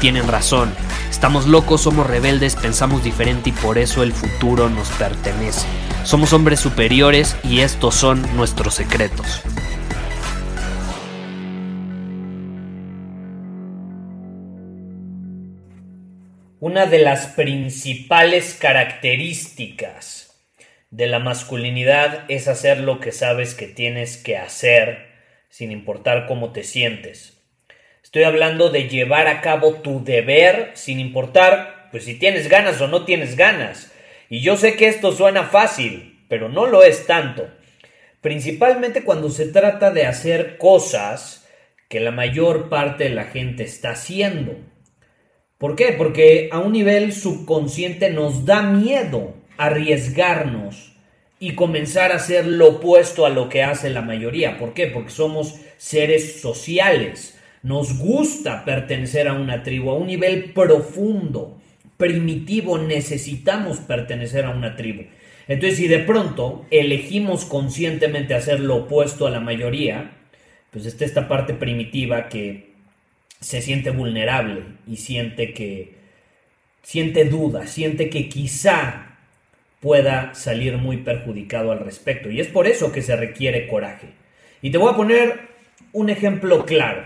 tienen razón. Estamos locos, somos rebeldes, pensamos diferente y por eso el futuro nos pertenece. Somos hombres superiores y estos son nuestros secretos. Una de las principales características de la masculinidad es hacer lo que sabes que tienes que hacer sin importar cómo te sientes. Estoy hablando de llevar a cabo tu deber sin importar pues si tienes ganas o no tienes ganas. Y yo sé que esto suena fácil, pero no lo es tanto. Principalmente cuando se trata de hacer cosas que la mayor parte de la gente está haciendo. ¿Por qué? Porque a un nivel subconsciente nos da miedo arriesgarnos y comenzar a hacer lo opuesto a lo que hace la mayoría. ¿Por qué? Porque somos seres sociales. Nos gusta pertenecer a una tribu, a un nivel profundo, primitivo, necesitamos pertenecer a una tribu. Entonces, si de pronto elegimos conscientemente hacer lo opuesto a la mayoría, pues está esta parte primitiva que se siente vulnerable y siente que siente duda, siente que quizá pueda salir muy perjudicado al respecto. Y es por eso que se requiere coraje. Y te voy a poner un ejemplo claro.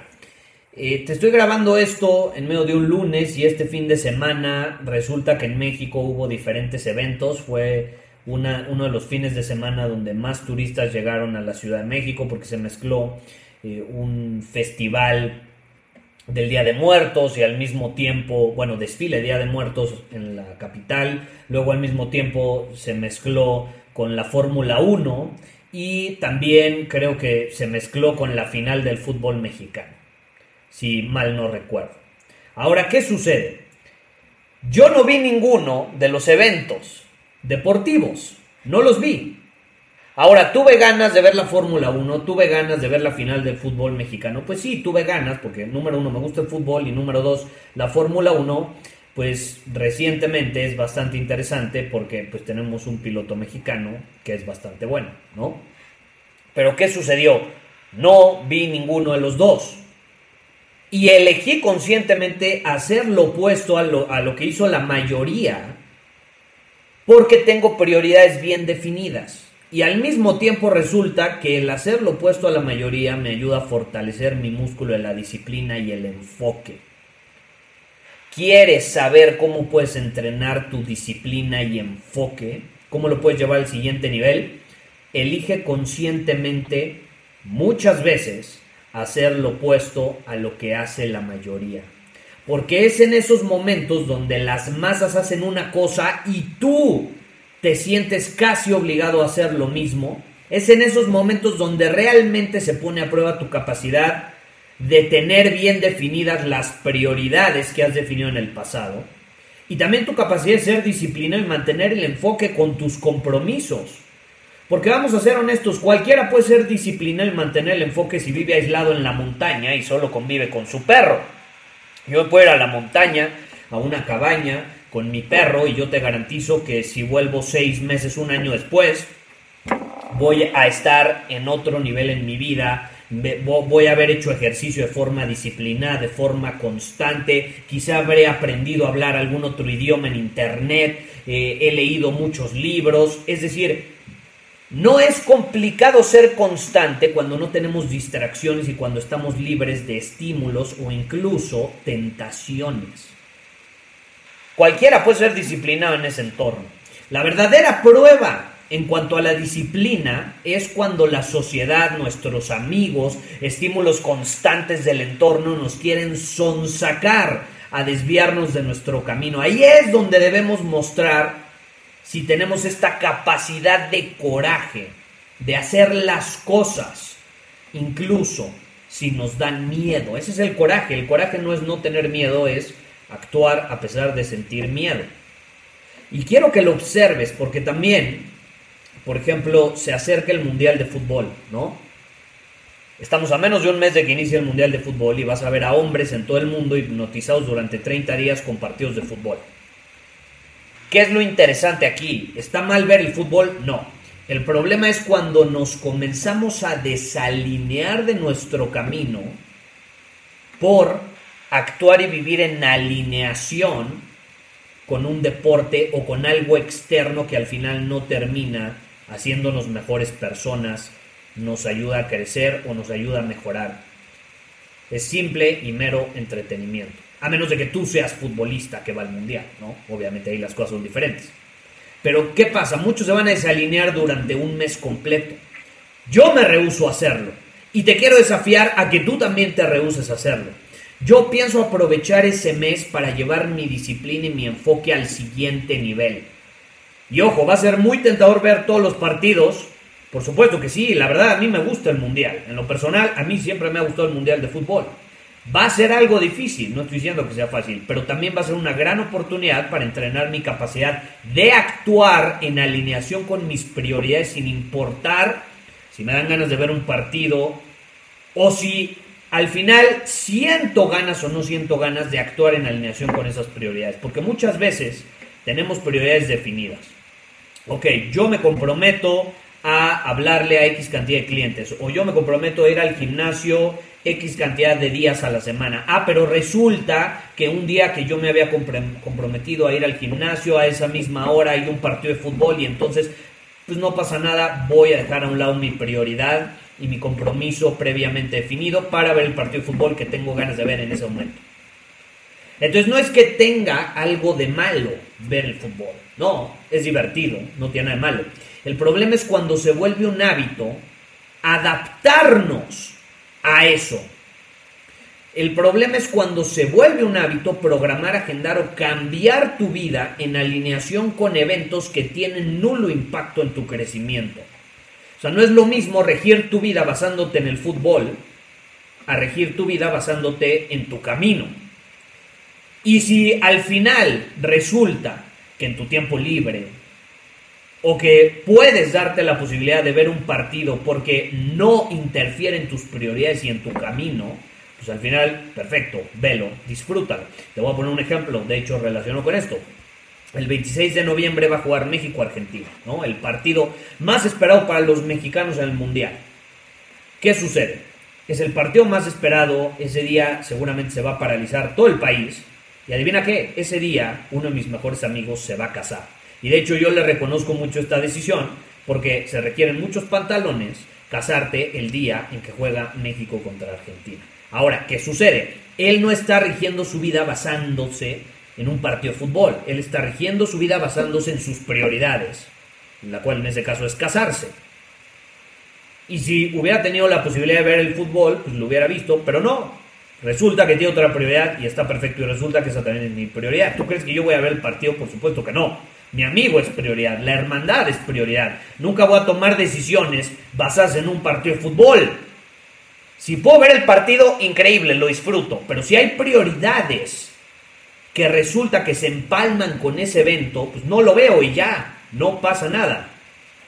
Eh, te estoy grabando esto en medio de un lunes y este fin de semana resulta que en México hubo diferentes eventos. Fue una, uno de los fines de semana donde más turistas llegaron a la Ciudad de México porque se mezcló eh, un festival del Día de Muertos y al mismo tiempo, bueno, desfile Día de Muertos en la capital, luego al mismo tiempo se mezcló con la Fórmula 1 y también creo que se mezcló con la final del fútbol mexicano, si mal no recuerdo. Ahora, ¿qué sucede? Yo no vi ninguno de los eventos deportivos, no los vi. Ahora, tuve ganas de ver la Fórmula 1, tuve ganas de ver la final del fútbol mexicano. Pues sí, tuve ganas, porque número uno, me gusta el fútbol y número dos, la Fórmula 1, pues recientemente es bastante interesante porque pues tenemos un piloto mexicano que es bastante bueno, ¿no? Pero ¿qué sucedió? No vi ninguno de los dos. Y elegí conscientemente hacer lo opuesto a lo, a lo que hizo la mayoría porque tengo prioridades bien definidas. Y al mismo tiempo resulta que el hacer lo opuesto a la mayoría me ayuda a fortalecer mi músculo de la disciplina y el enfoque. ¿Quieres saber cómo puedes entrenar tu disciplina y enfoque? ¿Cómo lo puedes llevar al siguiente nivel? Elige conscientemente muchas veces hacer lo opuesto a lo que hace la mayoría. Porque es en esos momentos donde las masas hacen una cosa y tú te sientes casi obligado a hacer lo mismo, es en esos momentos donde realmente se pone a prueba tu capacidad de tener bien definidas las prioridades que has definido en el pasado y también tu capacidad de ser disciplinado y mantener el enfoque con tus compromisos. Porque vamos a ser honestos, cualquiera puede ser disciplinado y mantener el enfoque si vive aislado en la montaña y solo convive con su perro. Yo puedo ir a la montaña, a una cabaña, con mi perro y yo te garantizo que si vuelvo seis meses, un año después, voy a estar en otro nivel en mi vida, voy a haber hecho ejercicio de forma disciplinada, de forma constante, quizá habré aprendido a hablar algún otro idioma en internet, eh, he leído muchos libros, es decir, no es complicado ser constante cuando no tenemos distracciones y cuando estamos libres de estímulos o incluso tentaciones. Cualquiera puede ser disciplinado en ese entorno. La verdadera prueba en cuanto a la disciplina es cuando la sociedad, nuestros amigos, estímulos constantes del entorno nos quieren sonsacar a desviarnos de nuestro camino. Ahí es donde debemos mostrar si tenemos esta capacidad de coraje, de hacer las cosas, incluso si nos dan miedo. Ese es el coraje. El coraje no es no tener miedo, es actuar a pesar de sentir miedo. Y quiero que lo observes porque también, por ejemplo, se acerca el Mundial de Fútbol, ¿no? Estamos a menos de un mes de que inicie el Mundial de Fútbol y vas a ver a hombres en todo el mundo hipnotizados durante 30 días con partidos de fútbol. ¿Qué es lo interesante aquí? ¿Está mal ver el fútbol? No. El problema es cuando nos comenzamos a desalinear de nuestro camino por actuar y vivir en alineación con un deporte o con algo externo que al final no termina haciéndonos mejores personas, nos ayuda a crecer o nos ayuda a mejorar. Es simple y mero entretenimiento. A menos de que tú seas futbolista que va al mundial, ¿no? Obviamente ahí las cosas son diferentes. Pero ¿qué pasa? Muchos se van a desalinear durante un mes completo. Yo me rehuso a hacerlo. Y te quiero desafiar a que tú también te rehuses a hacerlo. Yo pienso aprovechar ese mes para llevar mi disciplina y mi enfoque al siguiente nivel. Y ojo, va a ser muy tentador ver todos los partidos por supuesto que sí, la verdad a mí me gusta el Mundial. En lo personal, a mí siempre me ha gustado el Mundial de Fútbol. Va a ser algo difícil, no estoy diciendo que sea fácil, pero también va a ser una gran oportunidad para entrenar mi capacidad de actuar en alineación con mis prioridades sin importar si me dan ganas de ver un partido o si al final siento ganas o no siento ganas de actuar en alineación con esas prioridades, porque muchas veces tenemos prioridades definidas. Ok, yo me comprometo a hablarle a X cantidad de clientes. O yo me comprometo a ir al gimnasio X cantidad de días a la semana. Ah, pero resulta que un día que yo me había comprometido a ir al gimnasio a esa misma hora hay un partido de fútbol y entonces pues no pasa nada, voy a dejar a un lado mi prioridad y mi compromiso previamente definido para ver el partido de fútbol que tengo ganas de ver en ese momento. Entonces no es que tenga algo de malo ver el fútbol, no, es divertido, no tiene nada de malo. El problema es cuando se vuelve un hábito adaptarnos a eso. El problema es cuando se vuelve un hábito programar, agendar o cambiar tu vida en alineación con eventos que tienen nulo impacto en tu crecimiento. O sea, no es lo mismo regir tu vida basándote en el fútbol a regir tu vida basándote en tu camino. Y si al final resulta que en tu tiempo libre o que puedes darte la posibilidad de ver un partido porque no interfiere en tus prioridades y en tu camino, pues al final, perfecto, velo, disfrútalo. Te voy a poner un ejemplo, de hecho relacionado con esto. El 26 de noviembre va a jugar México-Argentina, ¿no? El partido más esperado para los mexicanos en el Mundial. ¿Qué sucede? Es el partido más esperado, ese día seguramente se va a paralizar todo el país. Y adivina qué, ese día uno de mis mejores amigos se va a casar. Y de hecho yo le reconozco mucho esta decisión porque se requieren muchos pantalones casarte el día en que juega México contra Argentina. Ahora, ¿qué sucede? Él no está rigiendo su vida basándose en un partido de fútbol, él está rigiendo su vida basándose en sus prioridades, la cual en ese caso es casarse. Y si hubiera tenido la posibilidad de ver el fútbol, pues lo hubiera visto, pero no. Resulta que tiene otra prioridad y está perfecto y resulta que esa también es mi prioridad. ¿Tú crees que yo voy a ver el partido? Por supuesto que no. Mi amigo es prioridad, la hermandad es prioridad. Nunca voy a tomar decisiones basadas en un partido de fútbol. Si puedo ver el partido, increíble, lo disfruto. Pero si hay prioridades que resulta que se empalman con ese evento, pues no lo veo y ya, no pasa nada.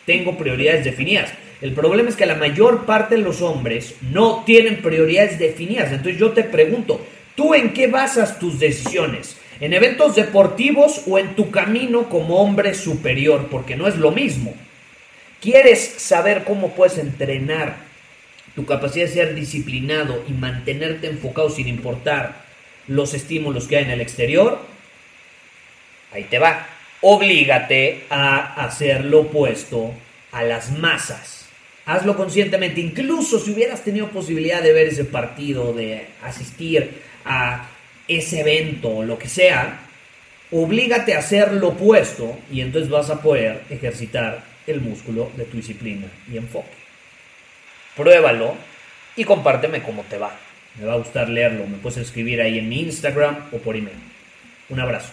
Tengo prioridades definidas. El problema es que la mayor parte de los hombres no tienen prioridades definidas. Entonces yo te pregunto, ¿tú en qué basas tus decisiones? En eventos deportivos o en tu camino como hombre superior, porque no es lo mismo. ¿Quieres saber cómo puedes entrenar tu capacidad de ser disciplinado y mantenerte enfocado sin importar los estímulos que hay en el exterior? Ahí te va. Oblígate a hacer lo opuesto a las masas. Hazlo conscientemente, incluso si hubieras tenido posibilidad de ver ese partido, de asistir a ese evento o lo que sea, oblígate a hacer lo opuesto y entonces vas a poder ejercitar el músculo de tu disciplina y enfoque. Pruébalo y compárteme cómo te va. Me va a gustar leerlo. Me puedes escribir ahí en mi Instagram o por email. Un abrazo.